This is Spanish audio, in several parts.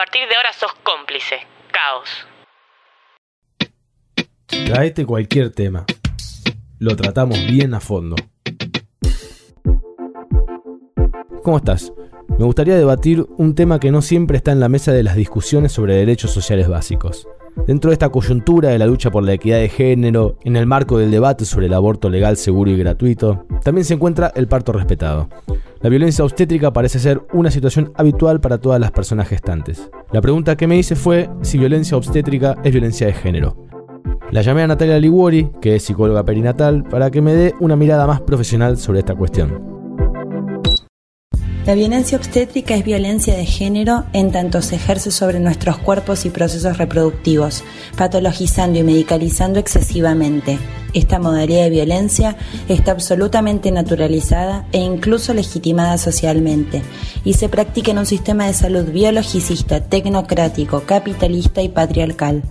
partir de ahora sos cómplice. Caos. Traete cualquier tema. Lo tratamos bien a fondo. ¿Cómo estás? Me gustaría debatir un tema que no siempre está en la mesa de las discusiones sobre derechos sociales básicos. Dentro de esta coyuntura de la lucha por la equidad de género, en el marco del debate sobre el aborto legal, seguro y gratuito, también se encuentra el parto respetado. La violencia obstétrica parece ser una situación habitual para todas las personas gestantes. La pregunta que me hice fue si violencia obstétrica es violencia de género. La llamé a Natalia Liguori, que es psicóloga perinatal, para que me dé una mirada más profesional sobre esta cuestión. La violencia obstétrica es violencia de género en tanto se ejerce sobre nuestros cuerpos y procesos reproductivos, patologizando y medicalizando excesivamente. Esta modalidad de violencia está absolutamente naturalizada e incluso legitimada socialmente y se practica en un sistema de salud biologicista, tecnocrático, capitalista y patriarcal.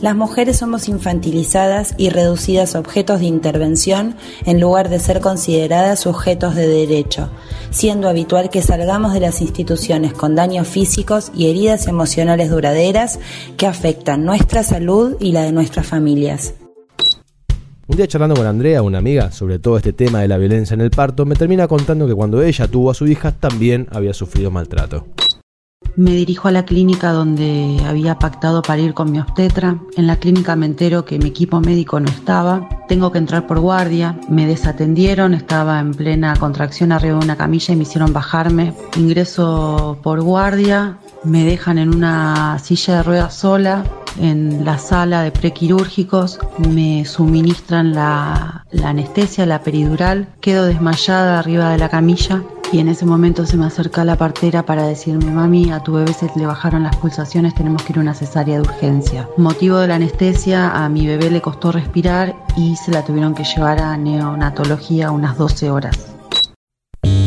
Las mujeres somos infantilizadas y reducidas a objetos de intervención en lugar de ser consideradas sujetos de derecho, siendo habitual que salgamos de las instituciones con daños físicos y heridas emocionales duraderas que afectan nuestra salud y la de nuestras familias. Un día charlando con Andrea, una amiga, sobre todo este tema de la violencia en el parto, me termina contando que cuando ella tuvo a su hija también había sufrido maltrato. Me dirijo a la clínica donde había pactado para ir con mi obstetra. En la clínica me entero que mi equipo médico no estaba. Tengo que entrar por guardia. Me desatendieron. Estaba en plena contracción arriba de una camilla y me hicieron bajarme. Ingreso por guardia. Me dejan en una silla de ruedas sola en la sala de prequirúrgicos, me suministran la, la, anestesia, la peridural, quedo desmayada arriba de la camilla y en ese momento se me acerca la partera para decirme, mami, a tu bebé se le bajaron las pulsaciones, tenemos que ir a una cesárea de urgencia. Motivo de la anestesia, a mi bebé le costó respirar y se la tuvieron que llevar a neonatología unas 12 horas.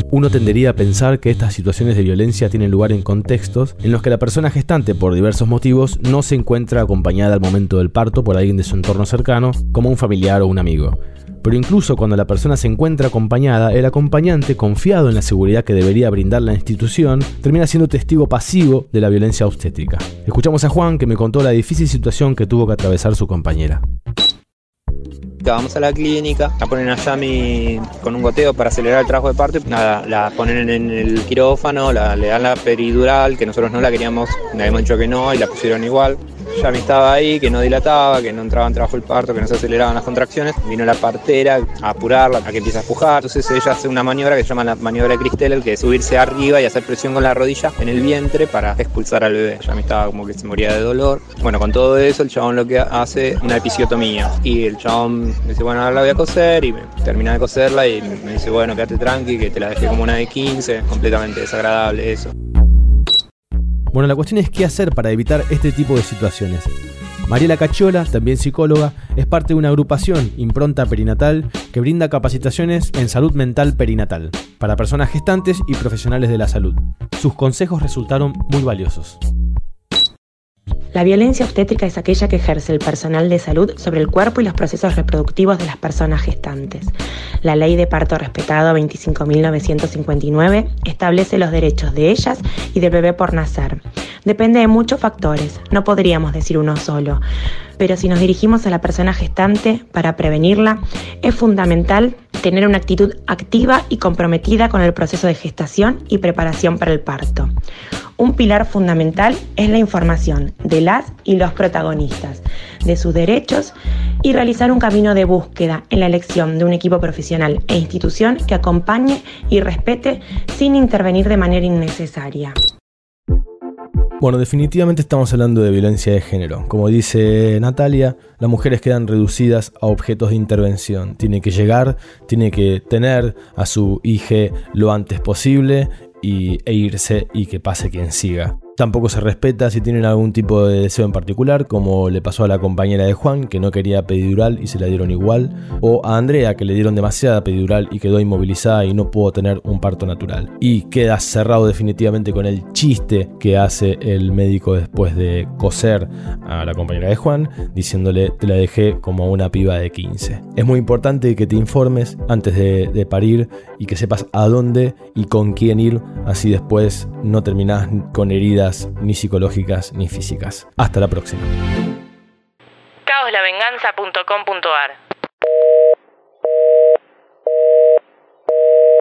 Uno tendería a pensar que estas situaciones de violencia tienen lugar en contextos en los que la persona gestante, por diversos motivos, no se encuentra acompañada al momento del parto por alguien de su entorno cercano, como un familiar o un amigo. Pero incluso cuando la persona se encuentra acompañada, el acompañante, confiado en la seguridad que debería brindar la institución, termina siendo testigo pasivo de la violencia obstétrica. Escuchamos a Juan que me contó la difícil situación que tuvo que atravesar su compañera vamos a la clínica, la ponen allá mi, con un goteo para acelerar el trabajo de parto, nada, la ponen en el quirófano, le dan la peridural, que nosotros no la queríamos, le habíamos dicho que no y la pusieron igual ya me estaba ahí, que no dilataba, que no entraba en trabajo el parto, que no se aceleraban las contracciones. Vino la partera a apurarla, a que empiece a empujar. Entonces ella hace una maniobra que se llama la maniobra de Cristel, que es subirse arriba y hacer presión con la rodilla en el vientre para expulsar al bebé. Ya me estaba como que se moría de dolor. Bueno, con todo eso el chabón lo que hace una episiotomía. Y el chabón me dice, bueno, ahora la voy a coser y me termina de coserla y me dice, bueno, quédate tranqui, que te la dejé como una de 15, completamente desagradable eso. Bueno, la cuestión es qué hacer para evitar este tipo de situaciones. Mariela Cachola, también psicóloga, es parte de una agrupación, Impronta Perinatal, que brinda capacitaciones en salud mental perinatal para personas gestantes y profesionales de la salud. Sus consejos resultaron muy valiosos. La violencia obstétrica es aquella que ejerce el personal de salud sobre el cuerpo y los procesos reproductivos de las personas gestantes. La Ley de Parto Respetado 25.959 establece los derechos de ellas y del bebé por nacer. Depende de muchos factores, no podríamos decir uno solo, pero si nos dirigimos a la persona gestante para prevenirla, es fundamental tener una actitud activa y comprometida con el proceso de gestación y preparación para el parto. Un pilar fundamental es la información de las y los protagonistas, de sus derechos y realizar un camino de búsqueda en la elección de un equipo profesional e institución que acompañe y respete sin intervenir de manera innecesaria. Bueno, definitivamente estamos hablando de violencia de género. Como dice Natalia, las mujeres quedan reducidas a objetos de intervención. Tiene que llegar, tiene que tener a su hija lo antes posible y, e irse y que pase quien siga. Tampoco se respeta si tienen algún tipo de deseo en particular, como le pasó a la compañera de Juan, que no quería pedidural y se la dieron igual, o a Andrea, que le dieron demasiada pedidural y quedó inmovilizada y no pudo tener un parto natural. Y queda cerrado definitivamente con el chiste que hace el médico después de coser a la compañera de Juan, diciéndole te la dejé como una piba de 15. Es muy importante que te informes antes de, parir y que sepas a dónde y con quién ir, así después no terminás con heridas ni psicológicas, ni físicas. Hasta la próxima. caoslavenganza.com.ar